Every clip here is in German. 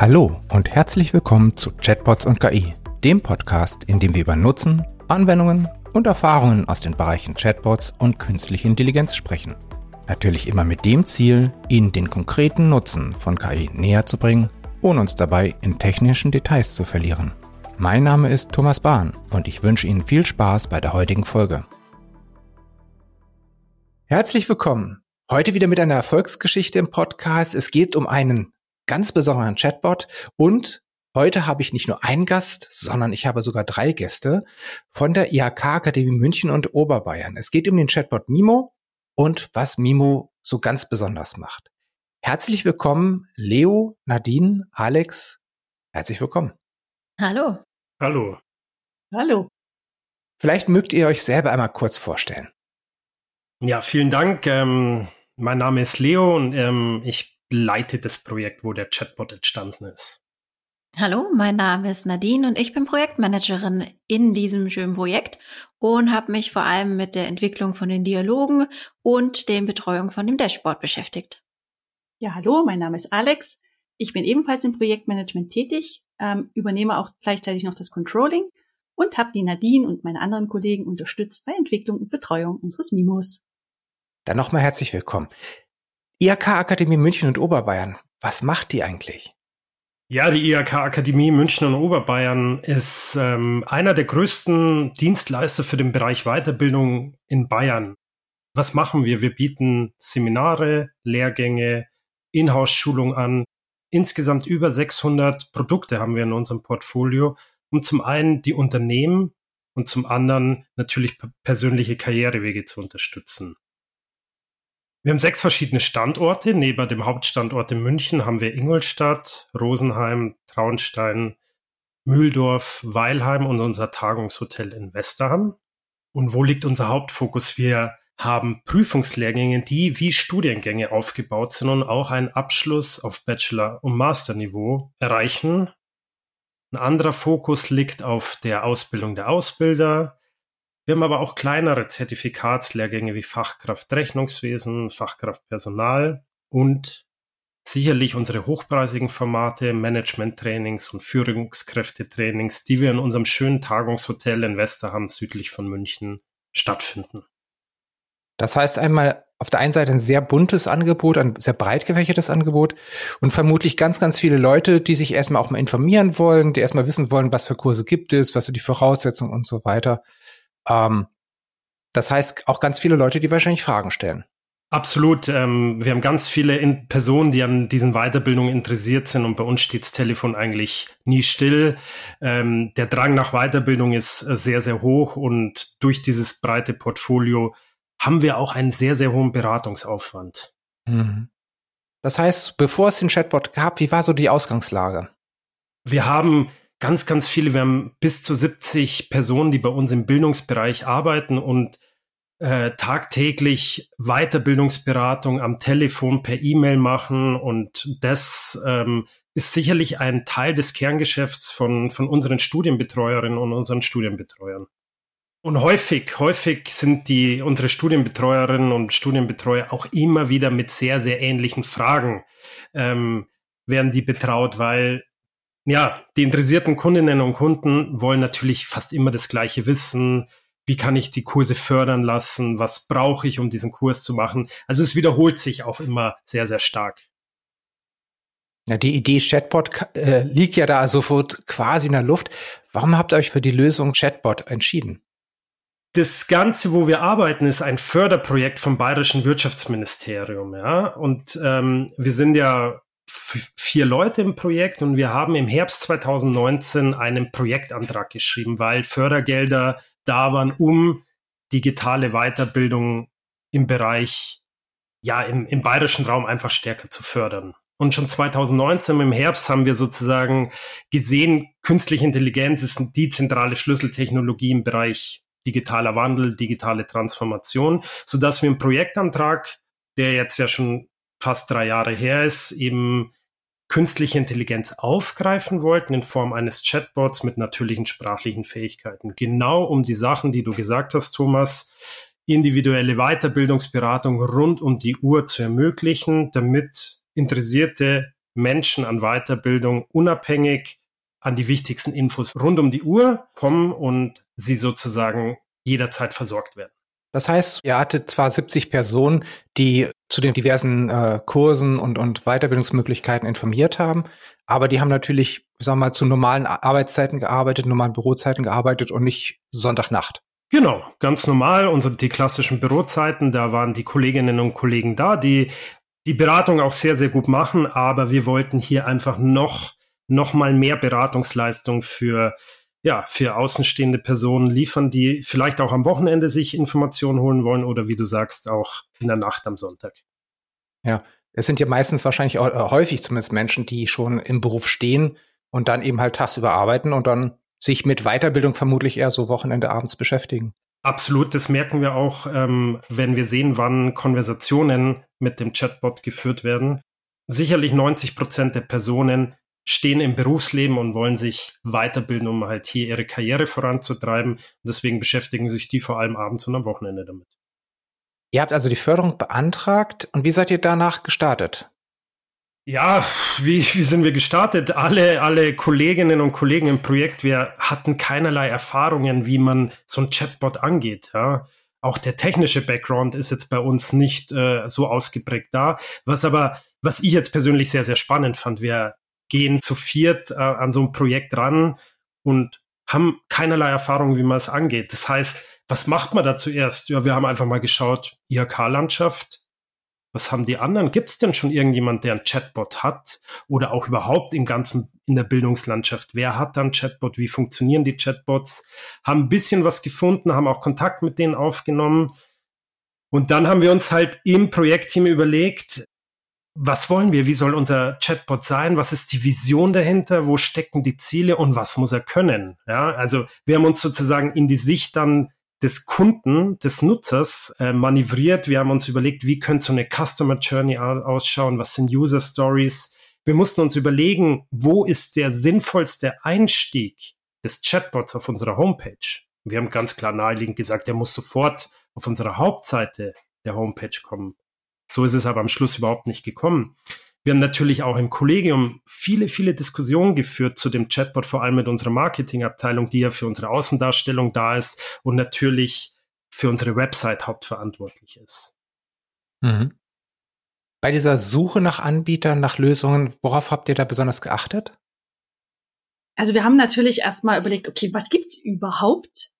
Hallo und herzlich willkommen zu Chatbots und KI, dem Podcast, in dem wir über Nutzen, Anwendungen und Erfahrungen aus den Bereichen Chatbots und künstliche Intelligenz sprechen. Natürlich immer mit dem Ziel, Ihnen den konkreten Nutzen von KI näher zu bringen, ohne uns dabei in technischen Details zu verlieren. Mein Name ist Thomas Bahn und ich wünsche Ihnen viel Spaß bei der heutigen Folge. Herzlich willkommen. Heute wieder mit einer Erfolgsgeschichte im Podcast. Es geht um einen ganz besonderen Chatbot und heute habe ich nicht nur einen Gast, sondern ich habe sogar drei Gäste von der IHK Akademie München und Oberbayern. Es geht um den Chatbot Mimo und was Mimo so ganz besonders macht. Herzlich willkommen, Leo, Nadine, Alex. Herzlich willkommen. Hallo. Hallo. Hallo. Vielleicht mögt ihr euch selber einmal kurz vorstellen. Ja, vielen Dank. Ähm, mein Name ist Leo und ähm, ich leitet das Projekt, wo der Chatbot entstanden ist. Hallo, mein Name ist Nadine und ich bin Projektmanagerin in diesem schönen Projekt und habe mich vor allem mit der Entwicklung von den Dialogen und der Betreuung von dem Dashboard beschäftigt. Ja, hallo, mein Name ist Alex. Ich bin ebenfalls im Projektmanagement tätig, ähm, übernehme auch gleichzeitig noch das Controlling und habe die Nadine und meine anderen Kollegen unterstützt bei Entwicklung und Betreuung unseres Mimos. Dann nochmal herzlich willkommen. IHK Akademie München und Oberbayern. Was macht die eigentlich? Ja, die IHK Akademie München und Oberbayern ist ähm, einer der größten Dienstleister für den Bereich Weiterbildung in Bayern. Was machen wir? Wir bieten Seminare, Lehrgänge, Inhouse-Schulung an. Insgesamt über 600 Produkte haben wir in unserem Portfolio, um zum einen die Unternehmen und zum anderen natürlich persönliche Karrierewege zu unterstützen. Wir haben sechs verschiedene Standorte. Neben dem Hauptstandort in München haben wir Ingolstadt, Rosenheim, Traunstein, Mühldorf, Weilheim und unser Tagungshotel in Westerham. Und wo liegt unser Hauptfokus? Wir haben Prüfungslehrgänge, die wie Studiengänge aufgebaut sind und auch einen Abschluss auf Bachelor- und Masterniveau erreichen. Ein anderer Fokus liegt auf der Ausbildung der Ausbilder, wir haben aber auch kleinere Zertifikatslehrgänge wie Fachkraft Rechnungswesen, Fachkraft Personal und sicherlich unsere hochpreisigen Formate, Management-Trainings und Führungskräftetrainings, die wir in unserem schönen Tagungshotel in Westerham südlich von München stattfinden. Das heißt einmal auf der einen Seite ein sehr buntes Angebot, ein sehr breit gefächertes Angebot und vermutlich ganz, ganz viele Leute, die sich erstmal auch mal informieren wollen, die erstmal wissen wollen, was für Kurse gibt es, was sind die Voraussetzungen und so weiter. Ähm, das heißt, auch ganz viele Leute, die wahrscheinlich Fragen stellen. Absolut. Ähm, wir haben ganz viele in Personen, die an diesen Weiterbildungen interessiert sind und bei uns steht das Telefon eigentlich nie still. Ähm, der Drang nach Weiterbildung ist äh, sehr, sehr hoch und durch dieses breite Portfolio haben wir auch einen sehr, sehr hohen Beratungsaufwand. Mhm. Das heißt, bevor es den Chatbot gab, wie war so die Ausgangslage? Wir haben ganz, ganz viele. Wir haben bis zu 70 Personen, die bei uns im Bildungsbereich arbeiten und äh, tagtäglich Weiterbildungsberatung am Telefon per E-Mail machen. Und das ähm, ist sicherlich ein Teil des Kerngeschäfts von, von unseren Studienbetreuerinnen und unseren Studienbetreuern. Und häufig, häufig sind die, unsere Studienbetreuerinnen und Studienbetreuer auch immer wieder mit sehr, sehr ähnlichen Fragen ähm, werden die betraut, weil ja, die interessierten Kundinnen und Kunden wollen natürlich fast immer das gleiche wissen. Wie kann ich die Kurse fördern lassen? Was brauche ich, um diesen Kurs zu machen? Also es wiederholt sich auch immer sehr, sehr stark. Ja, die Idee Chatbot äh, liegt ja da sofort quasi in der Luft. Warum habt ihr euch für die Lösung Chatbot entschieden? Das Ganze, wo wir arbeiten, ist ein Förderprojekt vom Bayerischen Wirtschaftsministerium, ja. Und ähm, wir sind ja vier Leute im Projekt und wir haben im Herbst 2019 einen Projektantrag geschrieben, weil Fördergelder da waren, um digitale Weiterbildung im Bereich, ja, im, im bayerischen Raum einfach stärker zu fördern. Und schon 2019 im Herbst haben wir sozusagen gesehen, künstliche Intelligenz ist die zentrale Schlüsseltechnologie im Bereich digitaler Wandel, digitale Transformation, so dass wir im Projektantrag, der jetzt ja schon fast drei Jahre her ist, eben künstliche Intelligenz aufgreifen wollten in Form eines Chatbots mit natürlichen sprachlichen Fähigkeiten. Genau um die Sachen, die du gesagt hast, Thomas, individuelle Weiterbildungsberatung rund um die Uhr zu ermöglichen, damit interessierte Menschen an Weiterbildung unabhängig an die wichtigsten Infos rund um die Uhr kommen und sie sozusagen jederzeit versorgt werden. Das heißt, ihr hattet zwar 70 Personen, die zu den diversen äh, Kursen und, und Weiterbildungsmöglichkeiten informiert haben, aber die haben natürlich, sagen wir mal, zu normalen Arbeitszeiten gearbeitet, normalen Bürozeiten gearbeitet und nicht Sonntagnacht. Genau, ganz normal. Unsere, die klassischen Bürozeiten, da waren die Kolleginnen und Kollegen da, die die Beratung auch sehr, sehr gut machen, aber wir wollten hier einfach noch, noch mal mehr Beratungsleistung für ja, für außenstehende Personen liefern, die vielleicht auch am Wochenende sich Informationen holen wollen oder wie du sagst, auch in der Nacht am Sonntag. Ja, es sind ja meistens wahrscheinlich auch, äh, häufig zumindest Menschen, die schon im Beruf stehen und dann eben halt tagsüber arbeiten und dann sich mit Weiterbildung vermutlich eher so Wochenende abends beschäftigen. Absolut, das merken wir auch, ähm, wenn wir sehen, wann Konversationen mit dem Chatbot geführt werden. Sicherlich 90 Prozent der Personen stehen im Berufsleben und wollen sich weiterbilden, um halt hier ihre Karriere voranzutreiben. Und deswegen beschäftigen sich die vor allem abends und am Wochenende damit. Ihr habt also die Förderung beantragt und wie seid ihr danach gestartet? Ja, wie, wie sind wir gestartet? Alle, alle Kolleginnen und Kollegen im Projekt, wir hatten keinerlei Erfahrungen, wie man so ein Chatbot angeht. Ja. Auch der technische Background ist jetzt bei uns nicht äh, so ausgeprägt da. Was aber, was ich jetzt persönlich sehr, sehr spannend fand, wir gehen zu viert äh, an so ein Projekt ran und haben keinerlei Erfahrung, wie man es angeht. Das heißt, was macht man da zuerst? Ja, wir haben einfach mal geschaut, IHK-Landschaft, was haben die anderen? Gibt es denn schon irgendjemand, der ein Chatbot hat? Oder auch überhaupt im ganzen, in der Bildungslandschaft? Wer hat dann Chatbot? Wie funktionieren die Chatbots? Haben ein bisschen was gefunden, haben auch Kontakt mit denen aufgenommen. Und dann haben wir uns halt im Projektteam überlegt, was wollen wir? Wie soll unser Chatbot sein? Was ist die Vision dahinter? Wo stecken die Ziele und was muss er können? Ja, also wir haben uns sozusagen in die Sicht dann des Kunden, des Nutzers äh, manövriert. Wir haben uns überlegt, wie könnte so eine Customer Journey ausschauen? Was sind User Stories? Wir mussten uns überlegen, wo ist der sinnvollste Einstieg des Chatbots auf unserer Homepage? Wir haben ganz klar naheliegend gesagt, der muss sofort auf unserer Hauptseite der Homepage kommen. So ist es aber am Schluss überhaupt nicht gekommen. Wir haben natürlich auch im Kollegium viele, viele Diskussionen geführt zu dem Chatbot, vor allem mit unserer Marketingabteilung, die ja für unsere Außendarstellung da ist und natürlich für unsere Website hauptverantwortlich ist. Mhm. Bei dieser Suche nach Anbietern, nach Lösungen, worauf habt ihr da besonders geachtet? Also wir haben natürlich erstmal überlegt, okay, was gibt's überhaupt?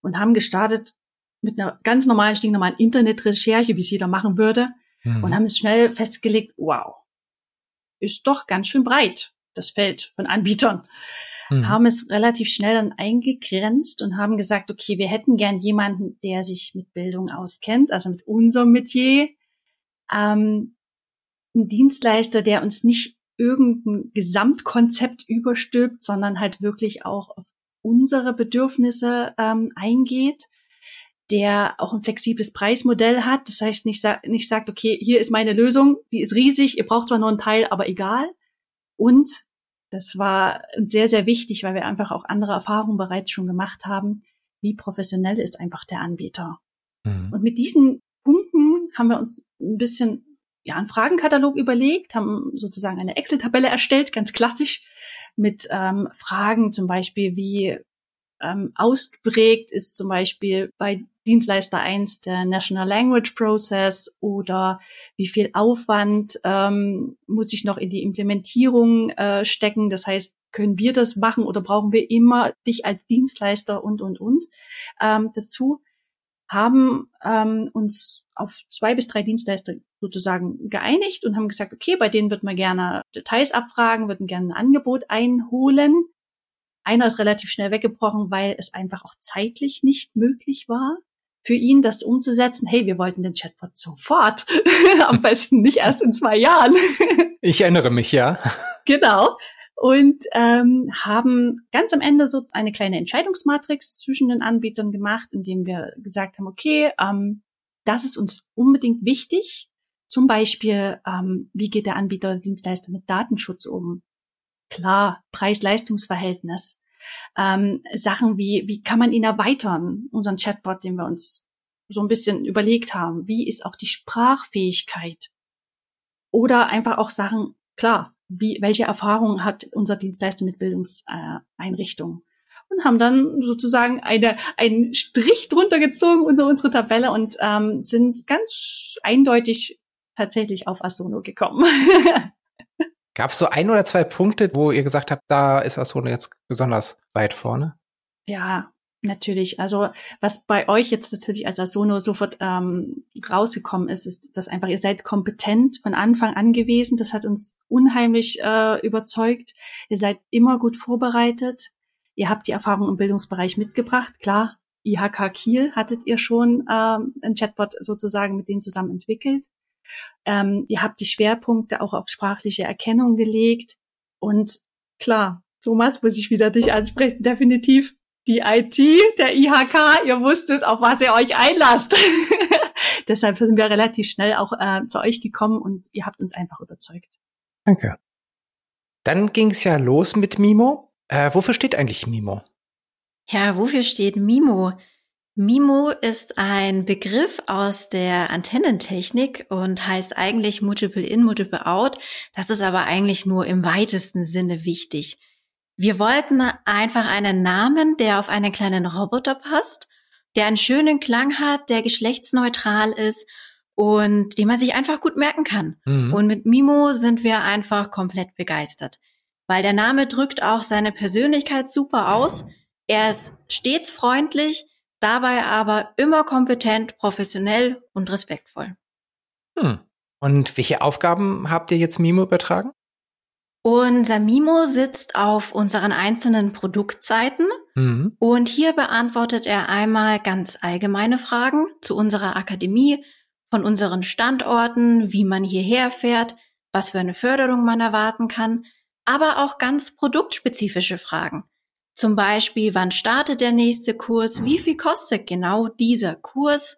Und haben gestartet mit einer ganz normalen, stinknormalen Internetrecherche, wie es jeder machen würde. Mhm. Und haben es schnell festgelegt, wow, ist doch ganz schön breit, das Feld von Anbietern. Mhm. Haben es relativ schnell dann eingegrenzt und haben gesagt, okay, wir hätten gern jemanden, der sich mit Bildung auskennt, also mit unserem Metier. Ähm, ein Dienstleister, der uns nicht irgendein Gesamtkonzept überstülpt, sondern halt wirklich auch auf unsere Bedürfnisse ähm, eingeht der auch ein flexibles Preismodell hat. Das heißt, nicht, nicht sagt, okay, hier ist meine Lösung, die ist riesig, ihr braucht zwar nur einen Teil, aber egal. Und das war sehr, sehr wichtig, weil wir einfach auch andere Erfahrungen bereits schon gemacht haben. Wie professionell ist einfach der Anbieter? Mhm. Und mit diesen Punkten haben wir uns ein bisschen ja, einen Fragenkatalog überlegt, haben sozusagen eine Excel-Tabelle erstellt, ganz klassisch, mit ähm, Fragen zum Beispiel wie ähm, ausgeprägt ist zum Beispiel bei Dienstleister 1 der National Language Process oder wie viel Aufwand ähm, muss ich noch in die Implementierung äh, stecken. Das heißt, können wir das machen oder brauchen wir immer dich als Dienstleister und, und, und. Ähm, dazu haben ähm, uns auf zwei bis drei Dienstleister sozusagen geeinigt und haben gesagt, okay, bei denen würden wir gerne Details abfragen, würden gerne ein Angebot einholen. Einer ist relativ schnell weggebrochen, weil es einfach auch zeitlich nicht möglich war für ihn das umzusetzen, hey, wir wollten den Chatbot sofort, am besten nicht erst in zwei Jahren. ich erinnere mich, ja. Genau. Und ähm, haben ganz am Ende so eine kleine Entscheidungsmatrix zwischen den Anbietern gemacht, indem wir gesagt haben, okay, ähm, das ist uns unbedingt wichtig. Zum Beispiel, ähm, wie geht der Anbieter oder Dienstleister mit Datenschutz um? Klar, Preis-Leistungs-Verhältnis ähm, Sachen wie, wie kann man ihn erweitern, unseren Chatbot, den wir uns so ein bisschen überlegt haben. Wie ist auch die Sprachfähigkeit? Oder einfach auch Sachen, klar, wie, welche Erfahrungen hat unser Dienstleister mit Bildungseinrichtungen? Und haben dann sozusagen eine, einen Strich drunter gezogen unter unsere Tabelle und ähm, sind ganz eindeutig tatsächlich auf Asono gekommen. Gab es so ein oder zwei Punkte, wo ihr gesagt habt, da ist Asono jetzt besonders weit vorne? Ja, natürlich. Also was bei euch jetzt natürlich als Asono sofort ähm, rausgekommen ist, ist, dass einfach ihr seid kompetent von Anfang an gewesen. Das hat uns unheimlich äh, überzeugt. Ihr seid immer gut vorbereitet. Ihr habt die Erfahrung im Bildungsbereich mitgebracht. Klar, IHK Kiel hattet ihr schon ähm, ein Chatbot sozusagen mit denen zusammen entwickelt. Ähm, ihr habt die Schwerpunkte auch auf sprachliche Erkennung gelegt. Und klar, Thomas, muss ich wieder dich ansprechen, definitiv die IT, der IHK, ihr wusstet, auf was ihr euch einlasst. Deshalb sind wir relativ schnell auch äh, zu euch gekommen und ihr habt uns einfach überzeugt. Danke. Dann ging es ja los mit Mimo. Äh, wofür steht eigentlich Mimo? Ja, wofür steht Mimo? MIMO ist ein Begriff aus der Antennentechnik und heißt eigentlich Multiple In, Multiple Out. Das ist aber eigentlich nur im weitesten Sinne wichtig. Wir wollten einfach einen Namen, der auf einen kleinen Roboter passt, der einen schönen Klang hat, der geschlechtsneutral ist und den man sich einfach gut merken kann. Mhm. Und mit Mimo sind wir einfach komplett begeistert, weil der Name drückt auch seine Persönlichkeit super aus. Er ist stets freundlich, dabei aber immer kompetent, professionell und respektvoll. Hm. Und welche Aufgaben habt ihr jetzt Mimo übertragen? Unser Mimo sitzt auf unseren einzelnen Produktseiten mhm. und hier beantwortet er einmal ganz allgemeine Fragen zu unserer Akademie, von unseren Standorten, wie man hierher fährt, was für eine Förderung man erwarten kann, aber auch ganz produktspezifische Fragen. Zum Beispiel, wann startet der nächste Kurs? Wie viel kostet genau dieser Kurs?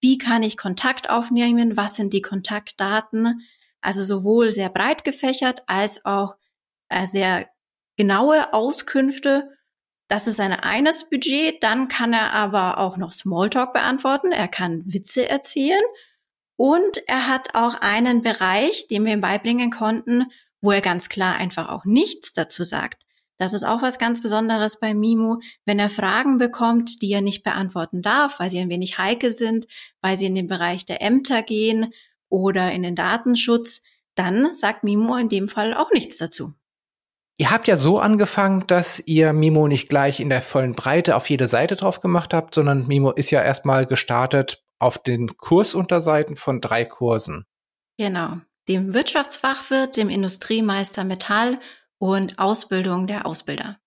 Wie kann ich Kontakt aufnehmen? Was sind die Kontaktdaten? Also sowohl sehr breit gefächert als auch äh, sehr genaue Auskünfte. Das ist sein eines Budget. Dann kann er aber auch noch Smalltalk beantworten. Er kann Witze erzählen. Und er hat auch einen Bereich, den wir ihm beibringen konnten, wo er ganz klar einfach auch nichts dazu sagt. Das ist auch was ganz Besonderes bei Mimo, wenn er Fragen bekommt, die er nicht beantworten darf, weil sie ein wenig heikel sind, weil sie in den Bereich der Ämter gehen oder in den Datenschutz, dann sagt Mimo in dem Fall auch nichts dazu. Ihr habt ja so angefangen, dass ihr Mimo nicht gleich in der vollen Breite auf jede Seite drauf gemacht habt, sondern Mimo ist ja erstmal gestartet auf den Kursunterseiten von drei Kursen. Genau. Dem Wirtschaftsfachwirt, dem Industriemeister Metall und Ausbildung der Ausbilder.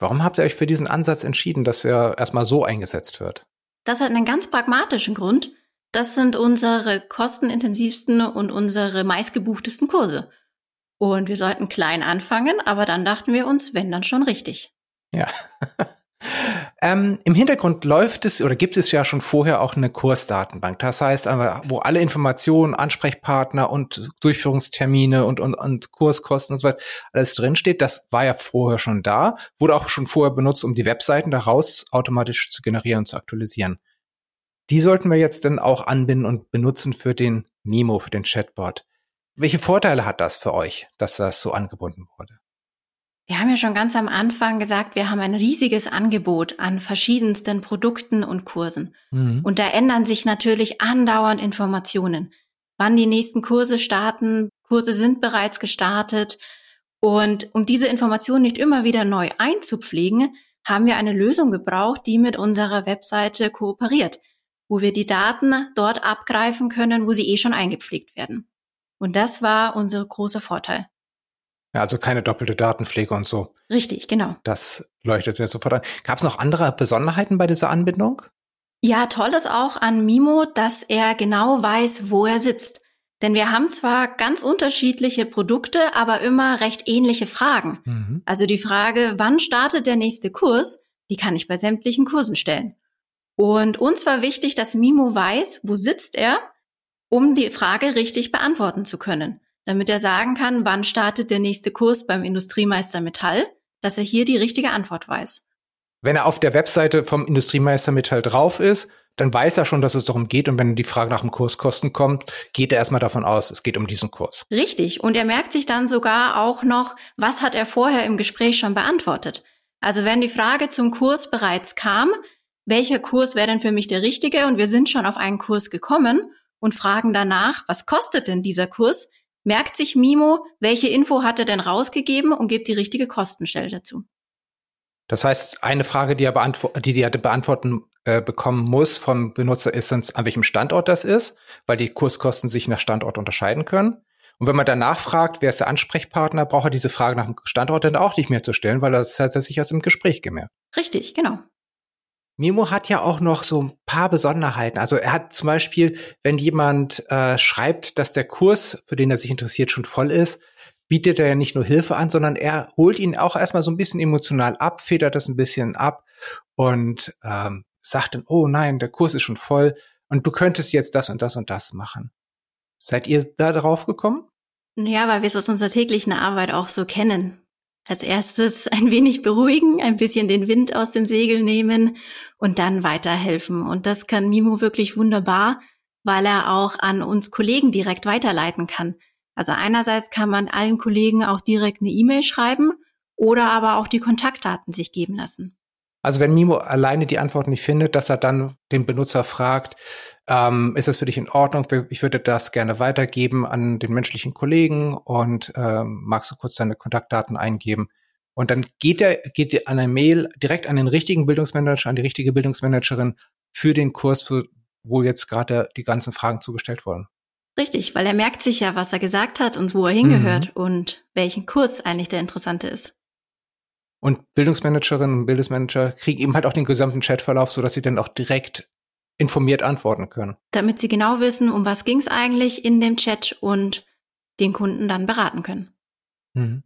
Warum habt ihr euch für diesen Ansatz entschieden, dass er erstmal so eingesetzt wird? Das hat einen ganz pragmatischen Grund. Das sind unsere kostenintensivsten und unsere meistgebuchtesten Kurse. Und wir sollten klein anfangen, aber dann dachten wir uns, wenn dann schon richtig. Ja. Ähm, Im Hintergrund läuft es oder gibt es ja schon vorher auch eine Kursdatenbank. Das heißt, wo alle Informationen, Ansprechpartner und Durchführungstermine und, und, und Kurskosten und so weiter alles drinsteht. Das war ja vorher schon da, wurde auch schon vorher benutzt, um die Webseiten daraus automatisch zu generieren und zu aktualisieren. Die sollten wir jetzt dann auch anbinden und benutzen für den Mimo, für den Chatbot. Welche Vorteile hat das für euch, dass das so angebunden wurde? Wir haben ja schon ganz am Anfang gesagt, wir haben ein riesiges Angebot an verschiedensten Produkten und Kursen. Mhm. Und da ändern sich natürlich andauernd Informationen. Wann die nächsten Kurse starten, Kurse sind bereits gestartet. Und um diese Informationen nicht immer wieder neu einzupflegen, haben wir eine Lösung gebraucht, die mit unserer Webseite kooperiert, wo wir die Daten dort abgreifen können, wo sie eh schon eingepflegt werden. Und das war unser großer Vorteil. Ja, also keine doppelte Datenpflege und so. Richtig, genau. Das leuchtet sehr sofort an. Gab es noch andere Besonderheiten bei dieser Anbindung? Ja, toll ist auch an Mimo, dass er genau weiß, wo er sitzt. Denn wir haben zwar ganz unterschiedliche Produkte, aber immer recht ähnliche Fragen. Mhm. Also die Frage, wann startet der nächste Kurs, die kann ich bei sämtlichen Kursen stellen. Und uns war wichtig, dass Mimo weiß, wo sitzt er, um die Frage richtig beantworten zu können damit er sagen kann, wann startet der nächste Kurs beim Industriemeister Metall, dass er hier die richtige Antwort weiß. Wenn er auf der Webseite vom Industriemeister Metall drauf ist, dann weiß er schon, dass es darum geht. Und wenn die Frage nach dem Kurskosten kommt, geht er erstmal davon aus, es geht um diesen Kurs. Richtig. Und er merkt sich dann sogar auch noch, was hat er vorher im Gespräch schon beantwortet. Also wenn die Frage zum Kurs bereits kam, welcher Kurs wäre denn für mich der richtige? Und wir sind schon auf einen Kurs gekommen und fragen danach, was kostet denn dieser Kurs? Merkt sich Mimo, welche Info hat er denn rausgegeben und gibt die richtige Kostenstelle dazu. Das heißt, eine Frage, die er, beantworten, die, die er beantworten äh, bekommen muss vom Benutzer, ist, an welchem Standort das ist, weil die Kurskosten sich nach Standort unterscheiden können. Und wenn man danach fragt, wer ist der Ansprechpartner, braucht er diese Frage nach dem Standort dann auch nicht mehr zu stellen, weil das hat er sich aus dem Gespräch gemerkt. Richtig, genau. Mimo hat ja auch noch so ein paar Besonderheiten. Also er hat zum Beispiel, wenn jemand äh, schreibt, dass der Kurs, für den er sich interessiert, schon voll ist, bietet er ja nicht nur Hilfe an, sondern er holt ihn auch erstmal so ein bisschen emotional ab, federt das ein bisschen ab und ähm, sagt dann, oh nein, der Kurs ist schon voll und du könntest jetzt das und das und das machen. Seid ihr da drauf gekommen? Ja, weil wir es aus unserer täglichen Arbeit auch so kennen. Als erstes ein wenig beruhigen, ein bisschen den Wind aus den Segeln nehmen und dann weiterhelfen. Und das kann Mimo wirklich wunderbar, weil er auch an uns Kollegen direkt weiterleiten kann. Also einerseits kann man allen Kollegen auch direkt eine E-Mail schreiben oder aber auch die Kontaktdaten sich geben lassen. Also wenn Mimo alleine die Antwort nicht findet, dass er dann den Benutzer fragt, ähm, ist es für dich in Ordnung? Ich würde das gerne weitergeben an den menschlichen Kollegen und ähm, magst du kurz deine Kontaktdaten eingeben? Und dann geht er, geht an eine Mail direkt an den richtigen Bildungsmanager, an die richtige Bildungsmanagerin für den Kurs, für, wo jetzt gerade die ganzen Fragen zugestellt wurden. Richtig, weil er merkt sich ja, was er gesagt hat und wo er hingehört mhm. und welchen Kurs eigentlich der interessante ist. Und Bildungsmanagerinnen und Bildungsmanager kriegen eben halt auch den gesamten Chatverlauf, sodass sie dann auch direkt informiert antworten können. Damit sie genau wissen, um was ging es eigentlich in dem Chat und den Kunden dann beraten können. Mhm.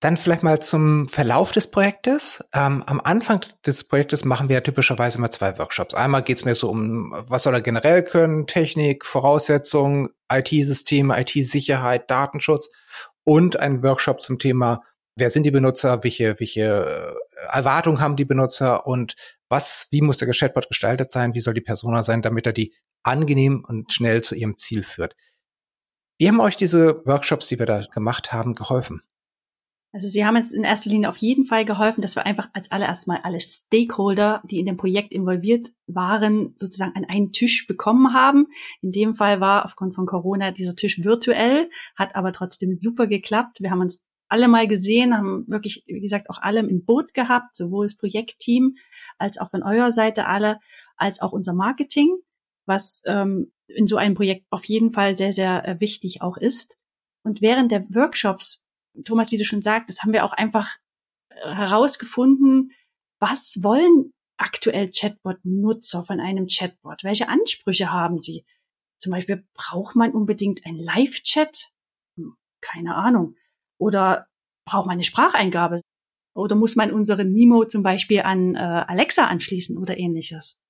Dann vielleicht mal zum Verlauf des Projektes. Ähm, am Anfang des Projektes machen wir ja typischerweise immer zwei Workshops. Einmal geht es mir so um, was soll er generell können, Technik, Voraussetzungen, IT-Systeme, IT-Sicherheit, Datenschutz und ein Workshop zum Thema wer sind die Benutzer, welche, welche äh, Erwartungen haben die Benutzer und was, wie muss der Chatbot gestaltet sein, wie soll die Persona sein, damit er die angenehm und schnell zu ihrem Ziel führt. Wie haben euch diese Workshops, die wir da gemacht haben, geholfen? Also sie haben uns in erster Linie auf jeden Fall geholfen, dass wir einfach als allererst mal alle Stakeholder, die in dem Projekt involviert waren, sozusagen an einen Tisch bekommen haben. In dem Fall war aufgrund von Corona dieser Tisch virtuell, hat aber trotzdem super geklappt. Wir haben uns alle mal gesehen, haben wirklich, wie gesagt, auch alle im Boot gehabt, sowohl das Projektteam als auch von eurer Seite alle, als auch unser Marketing, was ähm, in so einem Projekt auf jeden Fall sehr, sehr äh, wichtig auch ist. Und während der Workshops, Thomas, wie du schon sagtest, haben wir auch einfach äh, herausgefunden, was wollen aktuell Chatbot-Nutzer von einem Chatbot? Welche Ansprüche haben sie? Zum Beispiel, braucht man unbedingt ein Live-Chat? Hm, keine Ahnung. Oder braucht man eine Spracheingabe? Oder muss man unseren Mimo zum Beispiel an äh, Alexa anschließen oder ähnliches?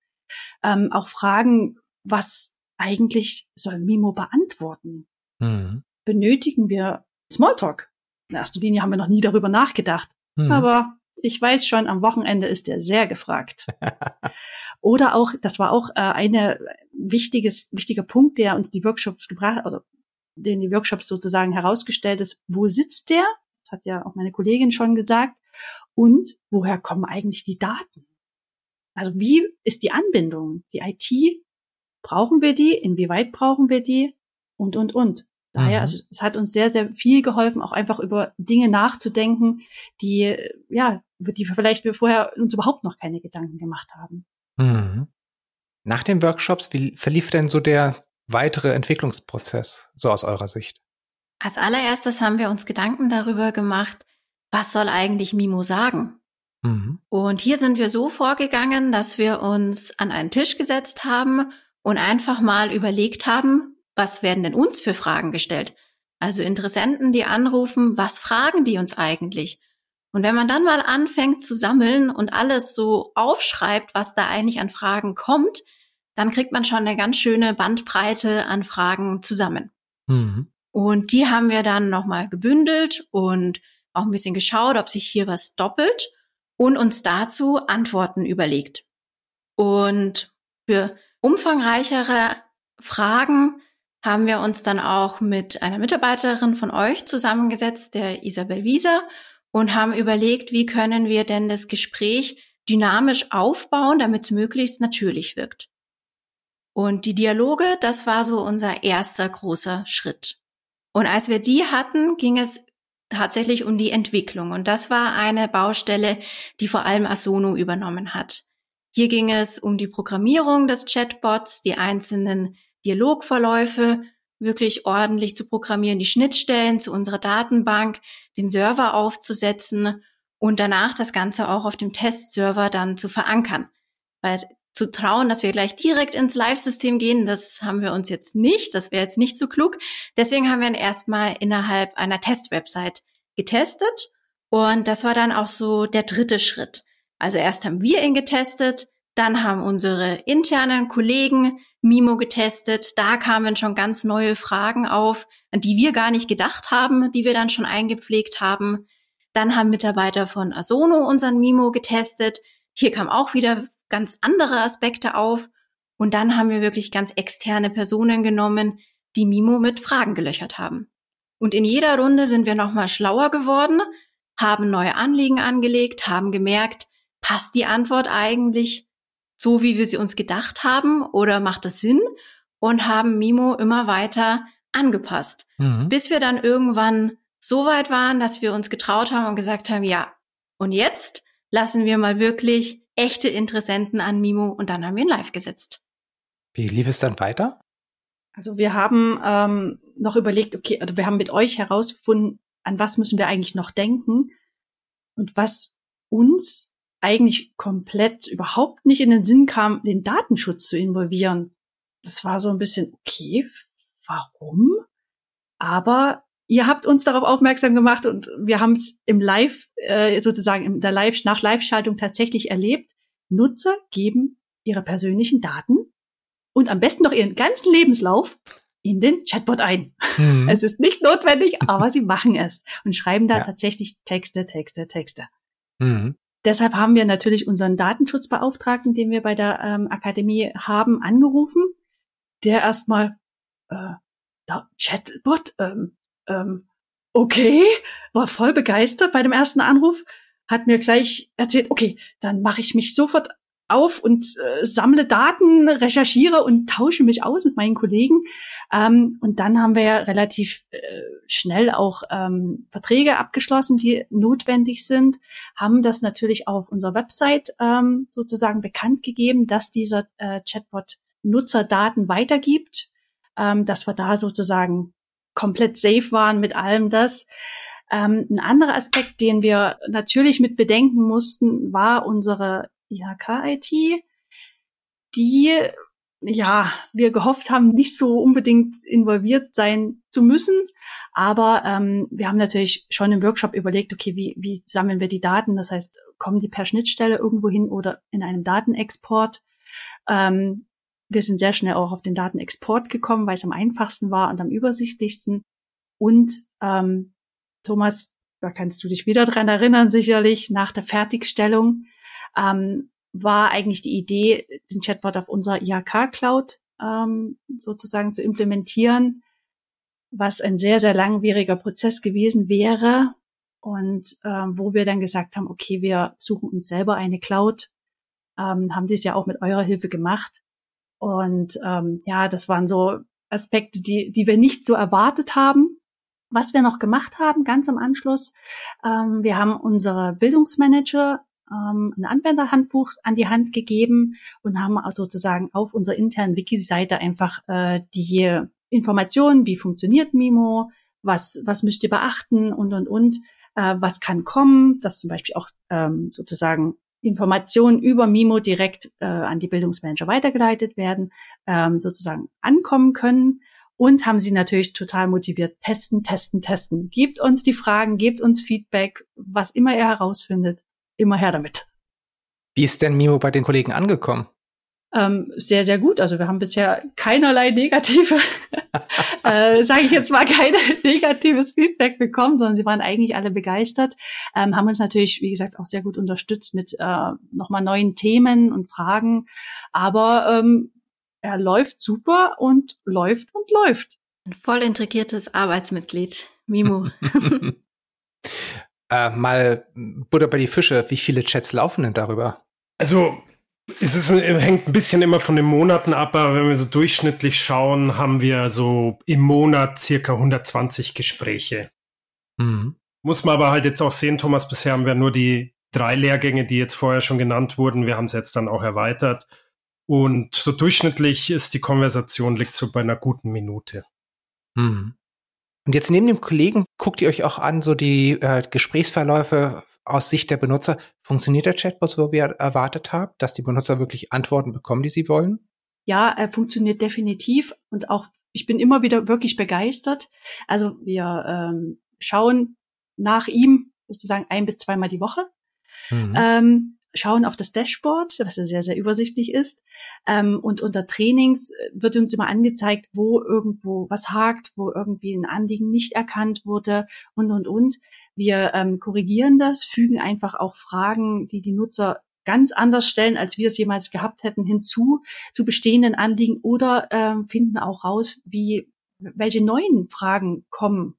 Ähm, auch Fragen, was eigentlich soll Mimo beantworten? Mhm. Benötigen wir Smalltalk? In erster Linie haben wir noch nie darüber nachgedacht. Mhm. Aber ich weiß schon, am Wochenende ist er sehr gefragt. oder auch, das war auch äh, eine wichtiges, wichtiger Punkt, der uns die Workshops gebracht oder den die Workshops sozusagen herausgestellt ist, wo sitzt der? Das hat ja auch meine Kollegin schon gesagt. Und woher kommen eigentlich die Daten? Also wie ist die Anbindung? Die IT, brauchen wir die? Inwieweit brauchen wir die? Und, und, und. Daher, mhm. also es hat uns sehr, sehr viel geholfen, auch einfach über Dinge nachzudenken, die, ja, über die wir vielleicht wir vorher uns überhaupt noch keine Gedanken gemacht haben. Mhm. Nach den Workshops, wie verlief denn so der weitere Entwicklungsprozess, so aus eurer Sicht? Als allererstes haben wir uns Gedanken darüber gemacht, was soll eigentlich Mimo sagen? Mhm. Und hier sind wir so vorgegangen, dass wir uns an einen Tisch gesetzt haben und einfach mal überlegt haben, was werden denn uns für Fragen gestellt? Also Interessenten, die anrufen, was fragen die uns eigentlich? Und wenn man dann mal anfängt zu sammeln und alles so aufschreibt, was da eigentlich an Fragen kommt, dann kriegt man schon eine ganz schöne Bandbreite an Fragen zusammen. Mhm. Und die haben wir dann nochmal gebündelt und auch ein bisschen geschaut, ob sich hier was doppelt und uns dazu Antworten überlegt. Und Für umfangreichere Fragen haben wir uns dann auch mit einer Mitarbeiterin von euch zusammengesetzt, der Isabel Wieser, und haben überlegt, wie können wir denn das Gespräch dynamisch aufbauen, damit es möglichst natürlich wirkt. Und die Dialoge, das war so unser erster großer Schritt. Und als wir die hatten, ging es tatsächlich um die Entwicklung. Und das war eine Baustelle, die vor allem Asono übernommen hat. Hier ging es um die Programmierung des Chatbots, die einzelnen Dialogverläufe wirklich ordentlich zu programmieren, die Schnittstellen zu unserer Datenbank, den Server aufzusetzen und danach das Ganze auch auf dem Testserver dann zu verankern. Weil zu trauen, dass wir gleich direkt ins Live-System gehen, das haben wir uns jetzt nicht, das wäre jetzt nicht so klug. Deswegen haben wir ihn erstmal innerhalb einer Test-Website getestet und das war dann auch so der dritte Schritt. Also erst haben wir ihn getestet, dann haben unsere internen Kollegen Mimo getestet. Da kamen schon ganz neue Fragen auf, an die wir gar nicht gedacht haben, die wir dann schon eingepflegt haben. Dann haben Mitarbeiter von Asono unseren Mimo getestet. Hier kamen auch wieder ganz andere Aspekte auf. Und dann haben wir wirklich ganz externe Personen genommen, die Mimo mit Fragen gelöchert haben. Und in jeder Runde sind wir nochmal schlauer geworden, haben neue Anliegen angelegt, haben gemerkt, passt die Antwort eigentlich so, wie wir sie uns gedacht haben oder macht das Sinn? Und haben Mimo immer weiter angepasst, mhm. bis wir dann irgendwann so weit waren, dass wir uns getraut haben und gesagt haben, ja, und jetzt lassen wir mal wirklich echte Interessenten an Mimo und dann haben wir ihn live gesetzt. Wie lief es dann weiter? Also wir haben ähm, noch überlegt, okay, also wir haben mit euch herausgefunden, an was müssen wir eigentlich noch denken und was uns eigentlich komplett überhaupt nicht in den Sinn kam, den Datenschutz zu involvieren. Das war so ein bisschen, okay, warum? Aber ihr habt uns darauf aufmerksam gemacht und wir haben es im Live, äh, sozusagen in der Live, nach Live-Schaltung tatsächlich erlebt. Nutzer geben ihre persönlichen Daten und am besten noch ihren ganzen Lebenslauf in den Chatbot ein. Mhm. Es ist nicht notwendig, aber sie machen es und schreiben da ja. tatsächlich Texte, Texte, Texte. Mhm. Deshalb haben wir natürlich unseren Datenschutzbeauftragten, den wir bei der ähm, Akademie haben, angerufen, der erstmal äh, da, Chatbot, ähm, ähm, okay, war voll begeistert bei dem ersten Anruf, hat mir gleich erzählt, okay, dann mache ich mich sofort auf und äh, sammle Daten, recherchiere und tausche mich aus mit meinen Kollegen. Ähm, und dann haben wir ja relativ äh, schnell auch ähm, Verträge abgeschlossen, die notwendig sind, haben das natürlich auf unserer Website ähm, sozusagen bekannt gegeben, dass dieser äh, Chatbot Nutzerdaten weitergibt, ähm, dass wir da sozusagen komplett safe waren mit allem das. Ähm, ein anderer Aspekt, den wir natürlich mit bedenken mussten, war unsere IHK-IT, die ja, wir gehofft haben, nicht so unbedingt involviert sein zu müssen. Aber ähm, wir haben natürlich schon im Workshop überlegt, okay, wie, wie sammeln wir die Daten? Das heißt, kommen die per Schnittstelle irgendwo hin oder in einem Datenexport? Ähm, wir sind sehr schnell auch auf den Datenexport gekommen, weil es am einfachsten war und am übersichtlichsten. Und ähm, Thomas, da kannst du dich wieder dran erinnern, sicherlich, nach der Fertigstellung ähm, war eigentlich die Idee, den Chatbot auf unserer IHK-Cloud ähm, sozusagen zu implementieren, was ein sehr, sehr langwieriger Prozess gewesen wäre und ähm, wo wir dann gesagt haben, okay, wir suchen uns selber eine Cloud, ähm, haben dies ja auch mit eurer Hilfe gemacht. Und ähm, ja, das waren so Aspekte, die, die wir nicht so erwartet haben. Was wir noch gemacht haben, ganz am Anschluss, ähm, wir haben unsere Bildungsmanager ähm, ein Anwenderhandbuch an die Hand gegeben und haben also sozusagen auf unserer internen Wiki-Seite einfach äh, die Informationen, wie funktioniert Mimo, was, was müsst ihr beachten und, und, und, äh, was kann kommen, dass zum Beispiel auch ähm, sozusagen Informationen über Mimo direkt äh, an die Bildungsmanager weitergeleitet werden, ähm, sozusagen ankommen können. Und haben sie natürlich total motiviert, testen, testen, testen. Gebt uns die Fragen, gebt uns Feedback, was immer ihr herausfindet immer her damit. Wie ist denn Mimo bei den Kollegen angekommen? Ähm, sehr, sehr gut. Also wir haben bisher keinerlei negative äh, sage ich jetzt mal, kein negatives Feedback bekommen, sondern sie waren eigentlich alle begeistert, ähm, haben uns natürlich, wie gesagt, auch sehr gut unterstützt mit äh, nochmal neuen Themen und Fragen. Aber ähm, er läuft super und läuft und läuft. Ein voll integriertes Arbeitsmitglied, Mimo. äh, mal Butter bei die Fische, wie viele Chats laufen denn darüber? Also es ist, hängt ein bisschen immer von den Monaten ab, aber wenn wir so durchschnittlich schauen, haben wir so im Monat circa 120 Gespräche. Mhm. Muss man aber halt jetzt auch sehen, Thomas, bisher haben wir nur die drei Lehrgänge, die jetzt vorher schon genannt wurden. Wir haben es jetzt dann auch erweitert. Und so durchschnittlich ist die Konversation liegt so bei einer guten Minute. Mhm. Und jetzt neben dem Kollegen guckt ihr euch auch an, so die äh, Gesprächsverläufe aus Sicht der Benutzer. Funktioniert der Chatbot so, wie ihr erwartet habt, dass die Benutzer wirklich Antworten bekommen, die sie wollen? Ja, er funktioniert definitiv und auch ich bin immer wieder wirklich begeistert. Also wir ähm, schauen nach ihm sozusagen ein bis zweimal die Woche. Mhm. Ähm, schauen auf das Dashboard, was ja sehr, sehr übersichtlich ist. Ähm, und unter Trainings wird uns immer angezeigt, wo irgendwo was hakt, wo irgendwie ein Anliegen nicht erkannt wurde und, und, und. Wir ähm, korrigieren das, fügen einfach auch Fragen, die die Nutzer ganz anders stellen, als wir es jemals gehabt hätten, hinzu zu bestehenden Anliegen oder ähm, finden auch raus, wie welche neuen Fragen kommen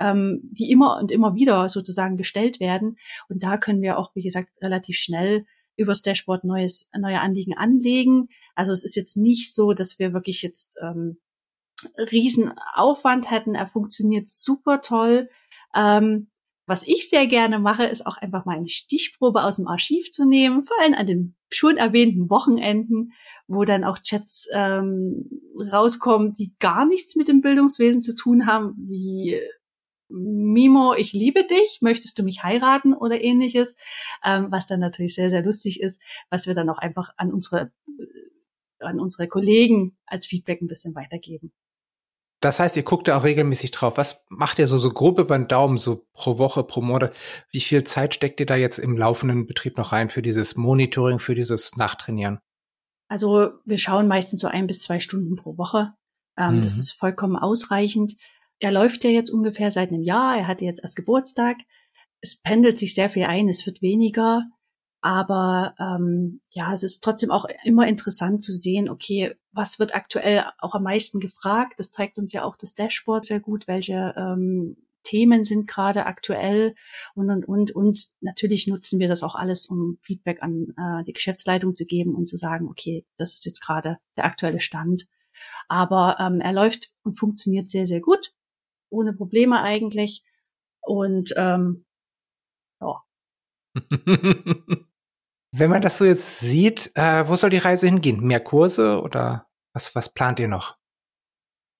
ähm, die immer und immer wieder sozusagen gestellt werden. Und da können wir auch, wie gesagt, relativ schnell übers Dashboard neues, neue Anliegen anlegen. Also es ist jetzt nicht so, dass wir wirklich jetzt ähm, riesen Aufwand hätten. Er funktioniert super toll. Ähm, was ich sehr gerne mache, ist auch einfach mal eine Stichprobe aus dem Archiv zu nehmen, vor allem an den schon erwähnten Wochenenden, wo dann auch Chats ähm, rauskommen, die gar nichts mit dem Bildungswesen zu tun haben, wie Mimo, ich liebe dich, möchtest du mich heiraten oder ähnliches, ähm, was dann natürlich sehr, sehr lustig ist, was wir dann auch einfach an unsere, äh, an unsere Kollegen als Feedback ein bisschen weitergeben. Das heißt, ihr guckt da auch regelmäßig drauf. Was macht ihr so, so grob über den Daumen, so pro Woche, pro Monat? Wie viel Zeit steckt ihr da jetzt im laufenden Betrieb noch rein für dieses Monitoring, für dieses Nachtrainieren? Also wir schauen meistens so ein bis zwei Stunden pro Woche. Ähm, mhm. Das ist vollkommen ausreichend er läuft ja jetzt ungefähr seit einem Jahr, er hatte jetzt erst Geburtstag. Es pendelt sich sehr viel ein, es wird weniger. Aber ähm, ja, es ist trotzdem auch immer interessant zu sehen, okay, was wird aktuell auch am meisten gefragt? Das zeigt uns ja auch das Dashboard sehr gut, welche ähm, Themen sind gerade aktuell und und und und natürlich nutzen wir das auch alles, um Feedback an äh, die Geschäftsleitung zu geben und zu sagen, okay, das ist jetzt gerade der aktuelle Stand. Aber ähm, er läuft und funktioniert sehr sehr gut ohne Probleme eigentlich. Und ähm, ja. Wenn man das so jetzt sieht, äh, wo soll die Reise hingehen? Mehr Kurse oder was, was plant ihr noch?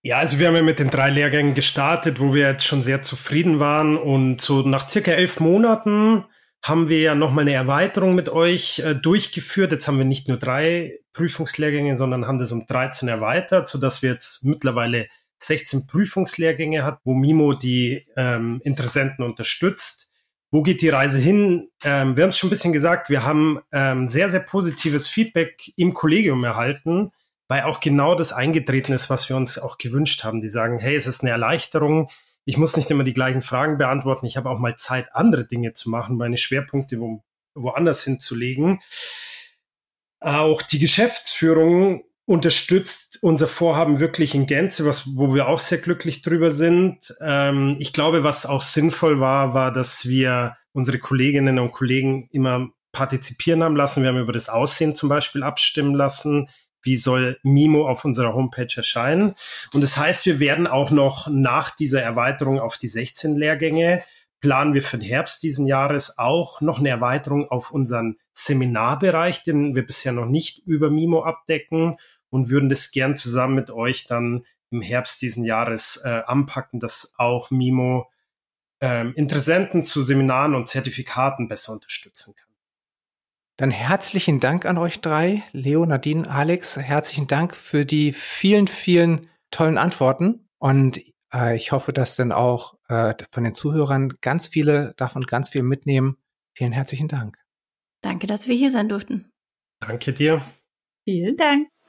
Ja, also wir haben ja mit den drei Lehrgängen gestartet, wo wir jetzt schon sehr zufrieden waren. Und so nach circa elf Monaten haben wir ja nochmal eine Erweiterung mit euch äh, durchgeführt. Jetzt haben wir nicht nur drei Prüfungslehrgänge, sondern haben das um 13 erweitert, sodass wir jetzt mittlerweile 16 Prüfungslehrgänge hat, wo Mimo die ähm, Interessenten unterstützt. Wo geht die Reise hin? Ähm, wir haben es schon ein bisschen gesagt, wir haben ähm, sehr, sehr positives Feedback im Kollegium erhalten, weil auch genau das eingetreten ist, was wir uns auch gewünscht haben. Die sagen, hey, es ist eine Erleichterung. Ich muss nicht immer die gleichen Fragen beantworten. Ich habe auch mal Zeit, andere Dinge zu machen, meine Schwerpunkte wo, woanders hinzulegen. Auch die Geschäftsführung unterstützt unser Vorhaben wirklich in Gänze, was, wo wir auch sehr glücklich drüber sind. Ähm, ich glaube, was auch sinnvoll war, war, dass wir unsere Kolleginnen und Kollegen immer partizipieren haben lassen. Wir haben über das Aussehen zum Beispiel abstimmen lassen. Wie soll Mimo auf unserer Homepage erscheinen? Und das heißt, wir werden auch noch nach dieser Erweiterung auf die 16 Lehrgänge planen wir für den Herbst diesen Jahres auch noch eine Erweiterung auf unseren Seminarbereich, den wir bisher noch nicht über Mimo abdecken und würden das gern zusammen mit euch dann im Herbst diesen Jahres äh, anpacken, dass auch Mimo ähm, Interessenten zu Seminaren und Zertifikaten besser unterstützen kann. Dann herzlichen Dank an euch drei, Leo, Nadine, Alex. Herzlichen Dank für die vielen, vielen tollen Antworten. Und äh, ich hoffe, dass dann auch äh, von den Zuhörern ganz viele davon ganz viel mitnehmen. Vielen herzlichen Dank. Danke, dass wir hier sein durften. Danke dir. Vielen Dank.